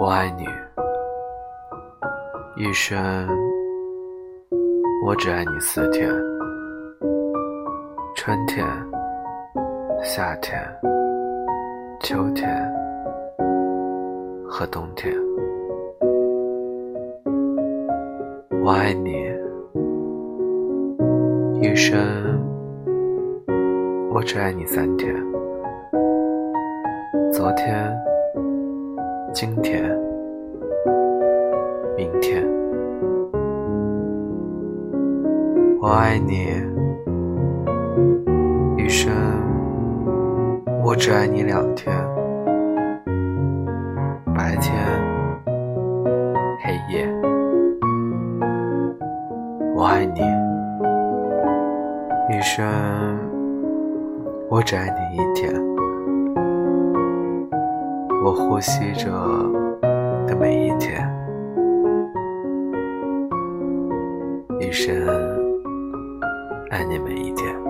我爱你，一生我只爱你四天：春天、夏天、秋天和冬天。我爱你，一生我只爱你三天：昨天。今天，明天，我爱你，余生我只爱你两天，白天，黑夜，我爱你，余生我只爱你一天。我呼吸着的每一天，一生爱你每一天。